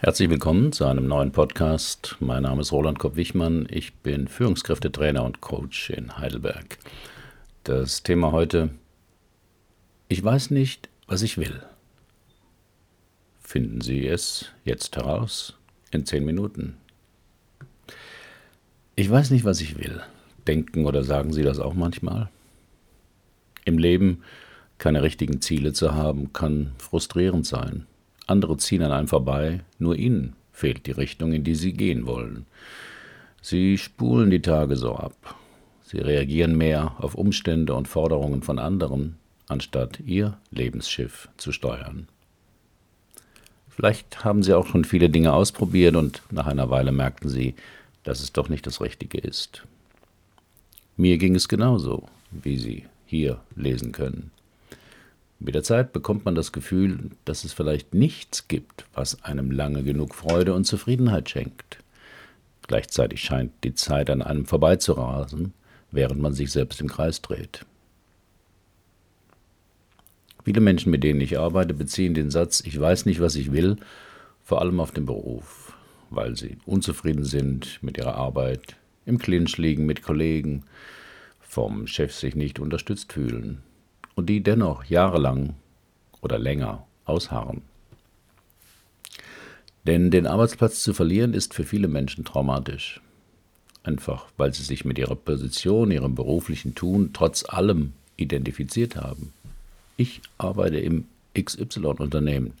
Herzlich willkommen zu einem neuen Podcast. Mein Name ist Roland Kopp-Wichmann. Ich bin Führungskräftetrainer und Coach in Heidelberg. Das Thema heute: Ich weiß nicht, was ich will. Finden Sie es jetzt heraus in zehn Minuten. Ich weiß nicht, was ich will. Denken oder sagen Sie das auch manchmal? Im Leben keine richtigen Ziele zu haben, kann frustrierend sein. Andere ziehen an einem vorbei, nur ihnen fehlt die Richtung, in die sie gehen wollen. Sie spulen die Tage so ab. Sie reagieren mehr auf Umstände und Forderungen von anderen, anstatt ihr Lebensschiff zu steuern. Vielleicht haben Sie auch schon viele Dinge ausprobiert und nach einer Weile merkten Sie, dass es doch nicht das Richtige ist. Mir ging es genauso, wie Sie hier lesen können. Mit der Zeit bekommt man das Gefühl, dass es vielleicht nichts gibt, was einem lange genug Freude und Zufriedenheit schenkt. Gleichzeitig scheint die Zeit an einem vorbeizurasen, während man sich selbst im Kreis dreht. Viele Menschen, mit denen ich arbeite, beziehen den Satz Ich weiß nicht, was ich will, vor allem auf den Beruf, weil sie unzufrieden sind mit ihrer Arbeit, im Clinch liegen mit Kollegen, vom Chef sich nicht unterstützt fühlen und die dennoch jahrelang oder länger ausharren. Denn den Arbeitsplatz zu verlieren ist für viele Menschen traumatisch. Einfach weil sie sich mit ihrer Position, ihrem beruflichen Tun trotz allem identifiziert haben. Ich arbeite im XY-Unternehmen.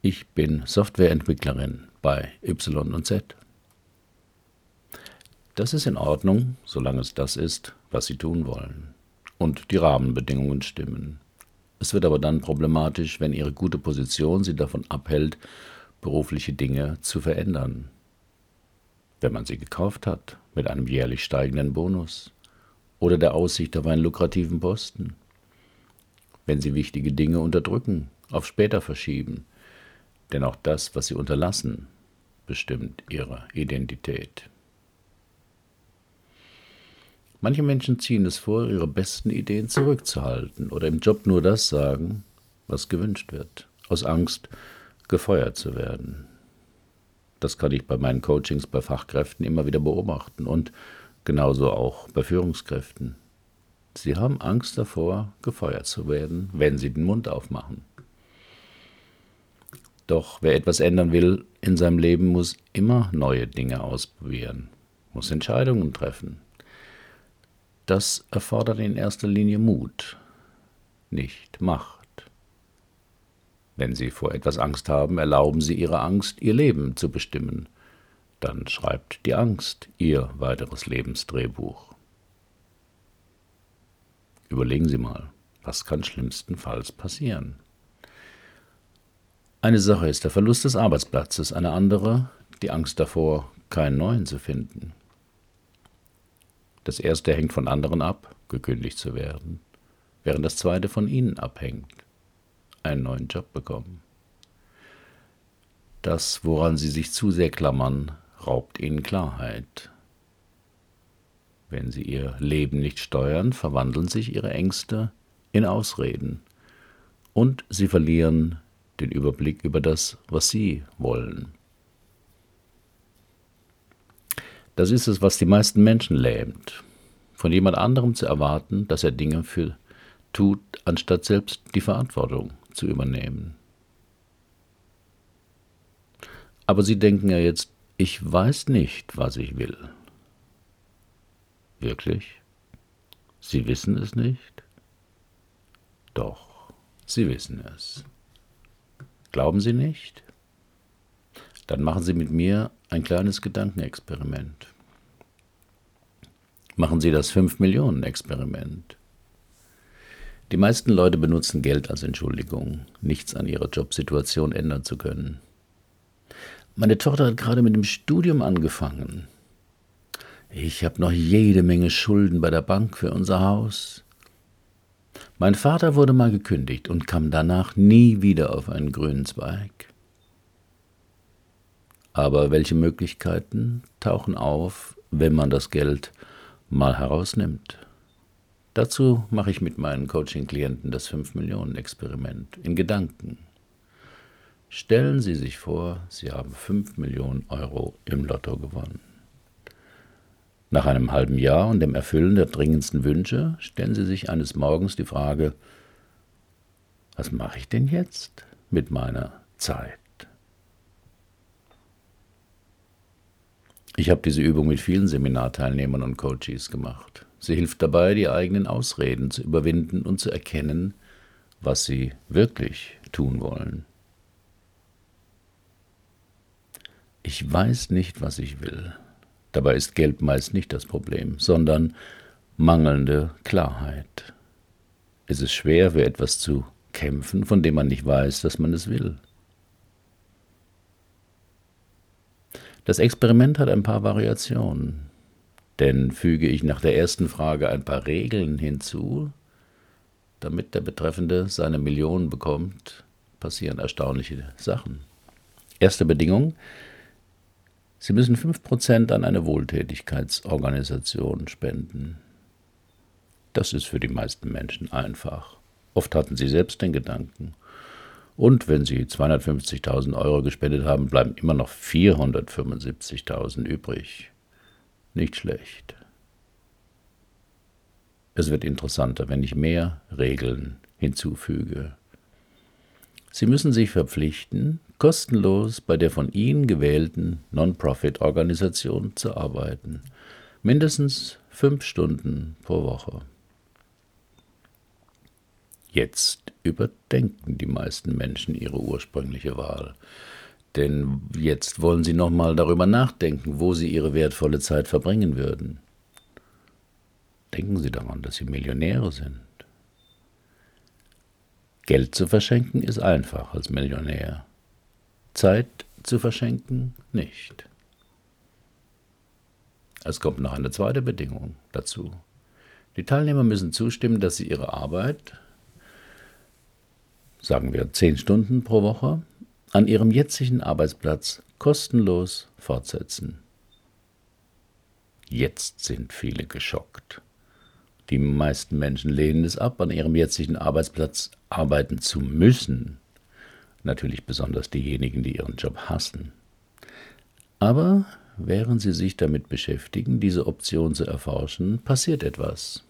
Ich bin Softwareentwicklerin bei Y und Z. Das ist in Ordnung, solange es das ist, was Sie tun wollen und die Rahmenbedingungen stimmen. Es wird aber dann problematisch, wenn Ihre gute Position Sie davon abhält, berufliche Dinge zu verändern. Wenn man sie gekauft hat, mit einem jährlich steigenden Bonus oder der Aussicht auf einen lukrativen Posten. Wenn Sie wichtige Dinge unterdrücken, auf später verschieben, denn auch das, was Sie unterlassen, bestimmt Ihre Identität. Manche Menschen ziehen es vor, ihre besten Ideen zurückzuhalten oder im Job nur das sagen, was gewünscht wird, aus Angst, gefeuert zu werden. Das kann ich bei meinen Coachings bei Fachkräften immer wieder beobachten und genauso auch bei Führungskräften. Sie haben Angst davor, gefeuert zu werden, wenn sie den Mund aufmachen. Doch wer etwas ändern will in seinem Leben, muss immer neue Dinge ausprobieren, muss Entscheidungen treffen, das erfordert in erster Linie Mut, nicht Macht. Wenn Sie vor etwas Angst haben, erlauben Sie Ihrer Angst, Ihr Leben zu bestimmen. Dann schreibt die Angst Ihr weiteres Lebensdrehbuch. Überlegen Sie mal, was kann schlimmstenfalls passieren? Eine Sache ist der Verlust des Arbeitsplatzes, eine andere die Angst davor, keinen neuen zu finden. Das erste hängt von anderen ab, gekündigt zu werden, während das zweite von ihnen abhängt, einen neuen Job bekommen. Das, woran sie sich zu sehr klammern, raubt ihnen Klarheit. Wenn sie ihr Leben nicht steuern, verwandeln sich ihre Ängste in Ausreden und sie verlieren den Überblick über das, was sie wollen. Das ist es, was die meisten Menschen lähmt. Von jemand anderem zu erwarten, dass er Dinge für tut, anstatt selbst die Verantwortung zu übernehmen. Aber Sie denken ja jetzt, ich weiß nicht, was ich will. Wirklich? Sie wissen es nicht? Doch, Sie wissen es. Glauben Sie nicht? Dann machen Sie mit mir ein kleines Gedankenexperiment. Machen Sie das 5-Millionen-Experiment. Die meisten Leute benutzen Geld als Entschuldigung, nichts an ihrer Jobsituation ändern zu können. Meine Tochter hat gerade mit dem Studium angefangen. Ich habe noch jede Menge Schulden bei der Bank für unser Haus. Mein Vater wurde mal gekündigt und kam danach nie wieder auf einen grünen Zweig. Aber welche Möglichkeiten tauchen auf, wenn man das Geld mal herausnimmt? Dazu mache ich mit meinen Coaching-Klienten das 5-Millionen-Experiment in Gedanken. Stellen Sie sich vor, Sie haben 5 Millionen Euro im Lotto gewonnen. Nach einem halben Jahr und dem Erfüllen der dringendsten Wünsche stellen Sie sich eines Morgens die Frage, was mache ich denn jetzt mit meiner Zeit? Ich habe diese Übung mit vielen Seminarteilnehmern und Coaches gemacht. Sie hilft dabei, die eigenen Ausreden zu überwinden und zu erkennen, was sie wirklich tun wollen. Ich weiß nicht, was ich will. Dabei ist Geld meist nicht das Problem, sondern mangelnde Klarheit. Es ist schwer, für etwas zu kämpfen, von dem man nicht weiß, dass man es will. Das Experiment hat ein paar Variationen. Denn füge ich nach der ersten Frage ein paar Regeln hinzu, damit der Betreffende seine Millionen bekommt, passieren erstaunliche Sachen. Erste Bedingung, Sie müssen 5% an eine Wohltätigkeitsorganisation spenden. Das ist für die meisten Menschen einfach. Oft hatten sie selbst den Gedanken. Und wenn sie 250.000 Euro gespendet haben, bleiben immer noch 475.000 übrig. Nicht schlecht. Es wird interessanter, wenn ich mehr Regeln hinzufüge. Sie müssen sich verpflichten, kostenlos bei der von Ihnen gewählten Non-Profit-Organisation zu arbeiten. Mindestens fünf Stunden pro Woche. Jetzt überdenken die meisten Menschen ihre ursprüngliche Wahl. Denn jetzt wollen sie nochmal darüber nachdenken, wo sie ihre wertvolle Zeit verbringen würden. Denken Sie daran, dass Sie Millionäre sind. Geld zu verschenken ist einfach als Millionär. Zeit zu verschenken nicht. Es kommt noch eine zweite Bedingung dazu. Die Teilnehmer müssen zustimmen, dass sie ihre Arbeit, sagen wir zehn Stunden pro Woche, an ihrem jetzigen Arbeitsplatz kostenlos fortsetzen. Jetzt sind viele geschockt. Die meisten Menschen lehnen es ab, an ihrem jetzigen Arbeitsplatz arbeiten zu müssen. Natürlich besonders diejenigen, die ihren Job hassen. Aber während sie sich damit beschäftigen, diese Option zu erforschen, passiert etwas.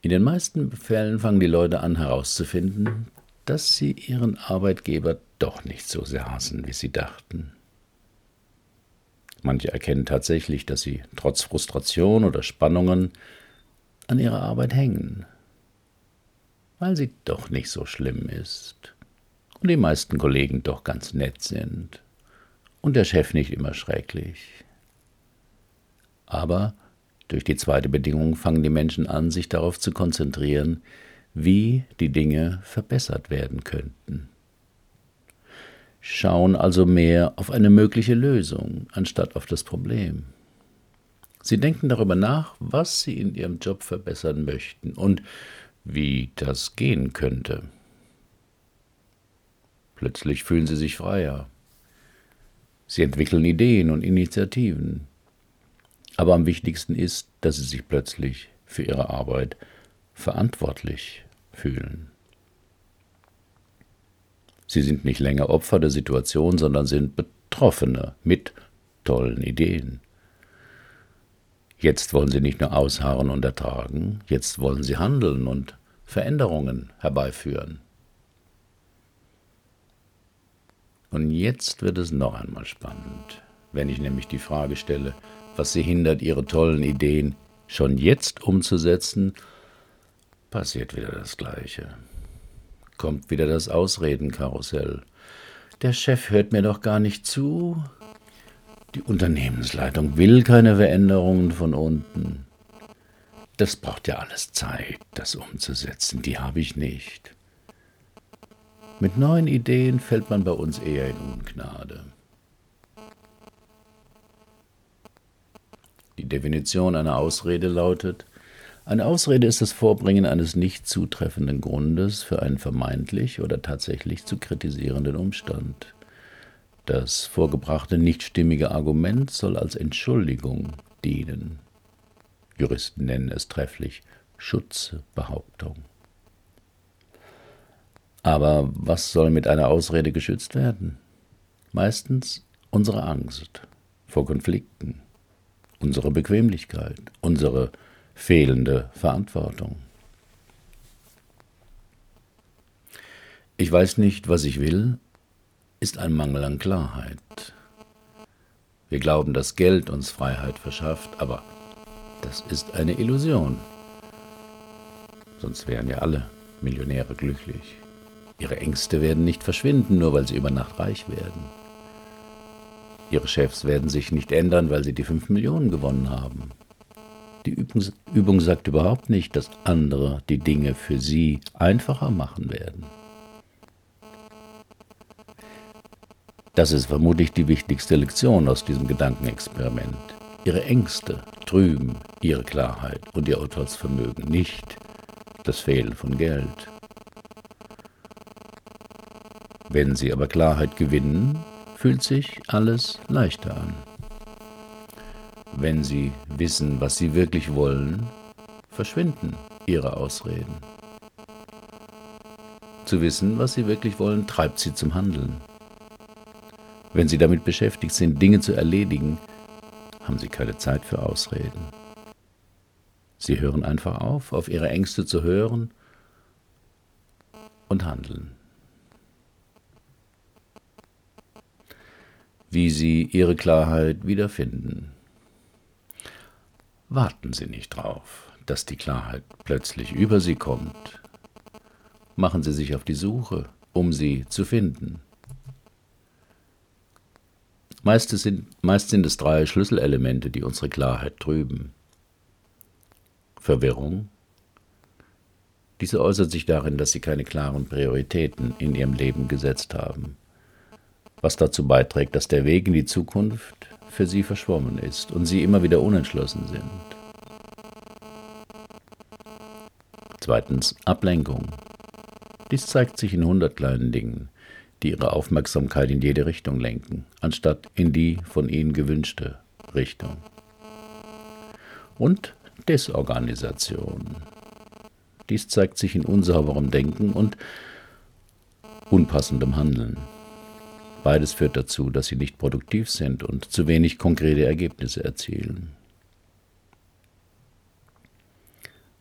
In den meisten Fällen fangen die Leute an herauszufinden, dass sie ihren Arbeitgeber doch nicht so sehr hassen, wie sie dachten. Manche erkennen tatsächlich, dass sie trotz Frustration oder Spannungen an ihrer Arbeit hängen, weil sie doch nicht so schlimm ist und die meisten Kollegen doch ganz nett sind und der Chef nicht immer schrecklich. Aber durch die zweite Bedingung fangen die Menschen an, sich darauf zu konzentrieren, wie die Dinge verbessert werden könnten. Schauen also mehr auf eine mögliche Lösung anstatt auf das Problem. Sie denken darüber nach, was sie in ihrem Job verbessern möchten und wie das gehen könnte. Plötzlich fühlen sie sich freier. Sie entwickeln Ideen und Initiativen. Aber am wichtigsten ist, dass sie sich plötzlich für ihre Arbeit verantwortlich fühlen. Sie sind nicht länger Opfer der Situation, sondern sind Betroffene mit tollen Ideen. Jetzt wollen sie nicht nur ausharren und ertragen, jetzt wollen sie handeln und Veränderungen herbeiführen. Und jetzt wird es noch einmal spannend, wenn ich nämlich die Frage stelle, was sie hindert, ihre tollen Ideen schon jetzt umzusetzen, passiert wieder das Gleiche. Kommt wieder das Ausredenkarussell. Der Chef hört mir doch gar nicht zu. Die Unternehmensleitung will keine Veränderungen von unten. Das braucht ja alles Zeit, das umzusetzen. Die habe ich nicht. Mit neuen Ideen fällt man bei uns eher in Ungnade. Definition einer Ausrede lautet, eine Ausrede ist das Vorbringen eines nicht zutreffenden Grundes für einen vermeintlich oder tatsächlich zu kritisierenden Umstand. Das vorgebrachte nicht stimmige Argument soll als Entschuldigung dienen. Juristen nennen es trefflich Schutzbehauptung. Aber was soll mit einer Ausrede geschützt werden? Meistens unsere Angst vor Konflikten, unsere Bequemlichkeit, unsere fehlende Verantwortung. Ich weiß nicht, was ich will, ist ein Mangel an Klarheit. Wir glauben, dass Geld uns Freiheit verschafft, aber das ist eine Illusion. Sonst wären ja alle Millionäre glücklich. Ihre Ängste werden nicht verschwinden, nur weil sie über Nacht reich werden. Ihre Chefs werden sich nicht ändern, weil sie die fünf Millionen gewonnen haben. Die Übung sagt überhaupt nicht, dass andere die Dinge für sie einfacher machen werden. Das ist vermutlich die wichtigste Lektion aus diesem Gedankenexperiment. Ihre Ängste trüben ihre Klarheit und ihr Urteilsvermögen, nicht das Fehlen von Geld. Wenn sie aber Klarheit gewinnen, fühlt sich alles leichter an. Wenn sie wissen, was sie wirklich wollen, verschwinden ihre Ausreden. Zu wissen, was sie wirklich wollen, treibt sie zum Handeln. Wenn Sie damit beschäftigt sind, Dinge zu erledigen, haben Sie keine Zeit für Ausreden. Sie hören einfach auf, auf Ihre Ängste zu hören und handeln. Wie Sie Ihre Klarheit wiederfinden. Warten Sie nicht drauf, dass die Klarheit plötzlich über Sie kommt. Machen Sie sich auf die Suche, um sie zu finden. Meist sind, meist sind es drei Schlüsselelemente, die unsere Klarheit trüben. Verwirrung. Diese äußert sich darin, dass sie keine klaren Prioritäten in ihrem Leben gesetzt haben, was dazu beiträgt, dass der Weg in die Zukunft für sie verschwommen ist und sie immer wieder unentschlossen sind. Zweitens Ablenkung. Dies zeigt sich in hundert kleinen Dingen, die ihre Aufmerksamkeit in jede Richtung lenken, anstatt in die von ihnen gewünschte Richtung. Und Desorganisation. Dies zeigt sich in unsauberem Denken und unpassendem Handeln. Beides führt dazu, dass sie nicht produktiv sind und zu wenig konkrete Ergebnisse erzielen.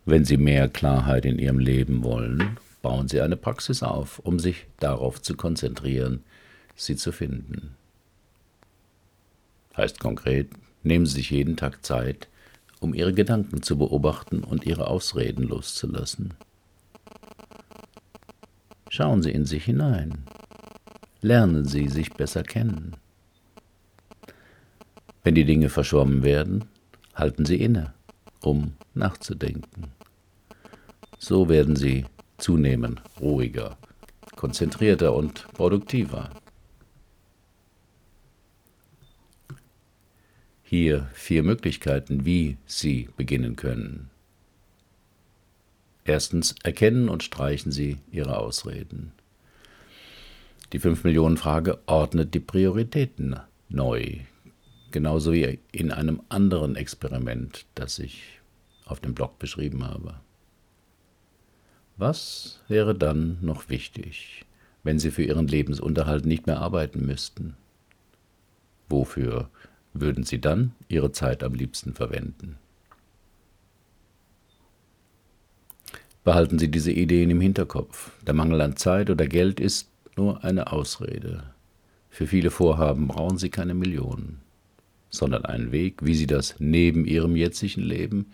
Wenn Sie mehr Klarheit in Ihrem Leben wollen, bauen Sie eine Praxis auf, um sich darauf zu konzentrieren, sie zu finden. Heißt konkret, nehmen Sie sich jeden Tag Zeit, um Ihre Gedanken zu beobachten und Ihre Ausreden loszulassen. Schauen Sie in sich hinein. Lernen Sie sich besser kennen. Wenn die Dinge verschwommen werden, halten Sie inne, um nachzudenken. So werden Sie zunehmend ruhiger, konzentrierter und produktiver. Hier vier Möglichkeiten, wie Sie beginnen können. Erstens, erkennen und streichen Sie Ihre Ausreden. Die 5 Millionen Frage ordnet die Prioritäten neu, genauso wie in einem anderen Experiment, das ich auf dem Blog beschrieben habe. Was wäre dann noch wichtig, wenn Sie für Ihren Lebensunterhalt nicht mehr arbeiten müssten? Wofür würden Sie dann Ihre Zeit am liebsten verwenden? Behalten Sie diese Ideen im Hinterkopf. Der Mangel an Zeit oder Geld ist nur eine Ausrede. Für viele Vorhaben brauchen Sie keine Millionen, sondern einen Weg, wie Sie das neben Ihrem jetzigen Leben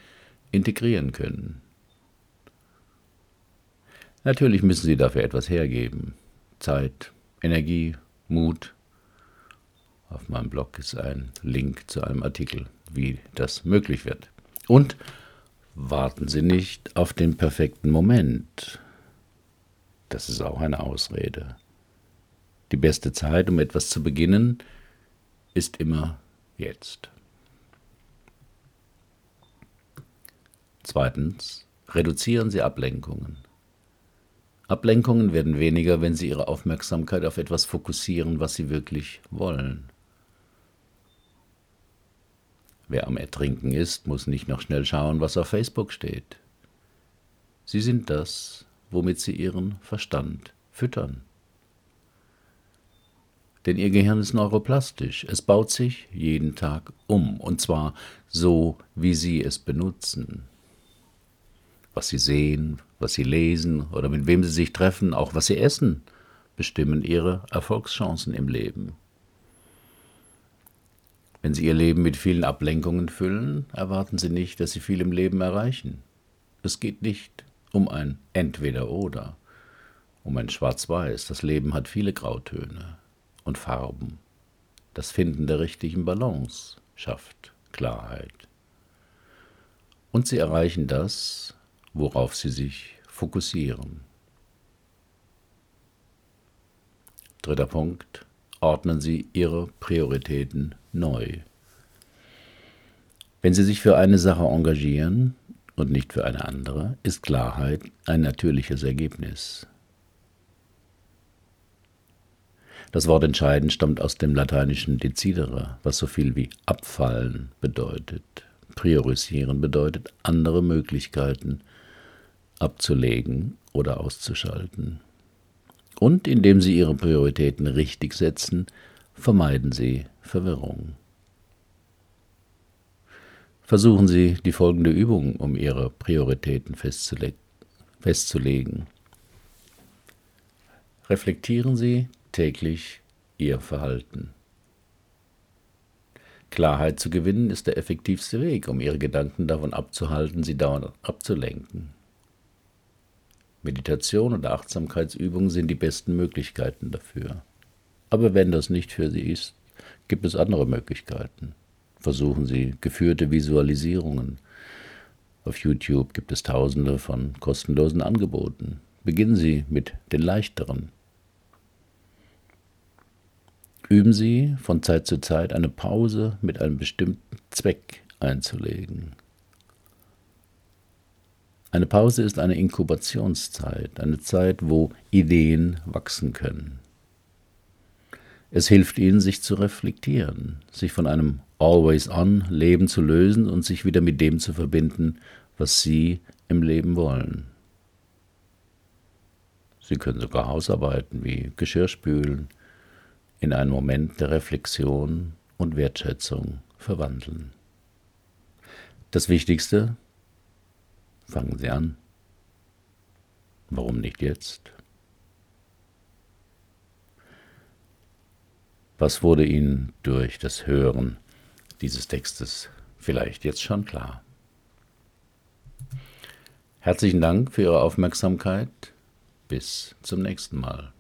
integrieren können. Natürlich müssen Sie dafür etwas hergeben. Zeit, Energie, Mut. Auf meinem Blog ist ein Link zu einem Artikel, wie das möglich wird. Und warten Sie nicht auf den perfekten Moment. Das ist auch eine Ausrede. Die beste Zeit, um etwas zu beginnen, ist immer jetzt. Zweitens, reduzieren Sie Ablenkungen. Ablenkungen werden weniger, wenn Sie Ihre Aufmerksamkeit auf etwas fokussieren, was Sie wirklich wollen. Wer am Ertrinken ist, muss nicht noch schnell schauen, was auf Facebook steht. Sie sind das, womit Sie Ihren Verstand füttern. Denn ihr Gehirn ist neuroplastisch. Es baut sich jeden Tag um. Und zwar so, wie Sie es benutzen. Was Sie sehen, was Sie lesen oder mit wem Sie sich treffen, auch was Sie essen, bestimmen Ihre Erfolgschancen im Leben. Wenn Sie Ihr Leben mit vielen Ablenkungen füllen, erwarten Sie nicht, dass Sie viel im Leben erreichen. Es geht nicht um ein Entweder-Oder, um ein Schwarz-Weiß. Das Leben hat viele Grautöne und Farben. Das Finden der richtigen Balance schafft Klarheit. Und Sie erreichen das, worauf Sie sich fokussieren. Dritter Punkt. Ordnen Sie Ihre Prioritäten neu. Wenn Sie sich für eine Sache engagieren und nicht für eine andere, ist Klarheit ein natürliches Ergebnis. Das Wort entscheiden stammt aus dem lateinischen decidere, was so viel wie abfallen bedeutet. Priorisieren bedeutet, andere Möglichkeiten abzulegen oder auszuschalten. Und indem Sie Ihre Prioritäten richtig setzen, vermeiden Sie Verwirrung. Versuchen Sie die folgende Übung, um Ihre Prioritäten festzulegen. Reflektieren Sie täglich Ihr Verhalten. Klarheit zu gewinnen ist der effektivste Weg, um Ihre Gedanken davon abzuhalten, sie dauernd abzulenken. Meditation oder Achtsamkeitsübungen sind die besten Möglichkeiten dafür. Aber wenn das nicht für Sie ist, gibt es andere Möglichkeiten. Versuchen Sie geführte Visualisierungen. Auf YouTube gibt es tausende von kostenlosen Angeboten. Beginnen Sie mit den leichteren. Üben Sie von Zeit zu Zeit eine Pause mit einem bestimmten Zweck einzulegen. Eine Pause ist eine Inkubationszeit, eine Zeit, wo Ideen wachsen können. Es hilft ihnen, sich zu reflektieren, sich von einem Always-on-Leben zu lösen und sich wieder mit dem zu verbinden, was sie im Leben wollen. Sie können sogar Hausarbeiten wie Geschirrspülen in einen Moment der Reflexion und Wertschätzung verwandeln. Das Wichtigste, Fangen Sie an. Warum nicht jetzt? Was wurde Ihnen durch das Hören dieses Textes vielleicht jetzt schon klar? Herzlichen Dank für Ihre Aufmerksamkeit. Bis zum nächsten Mal.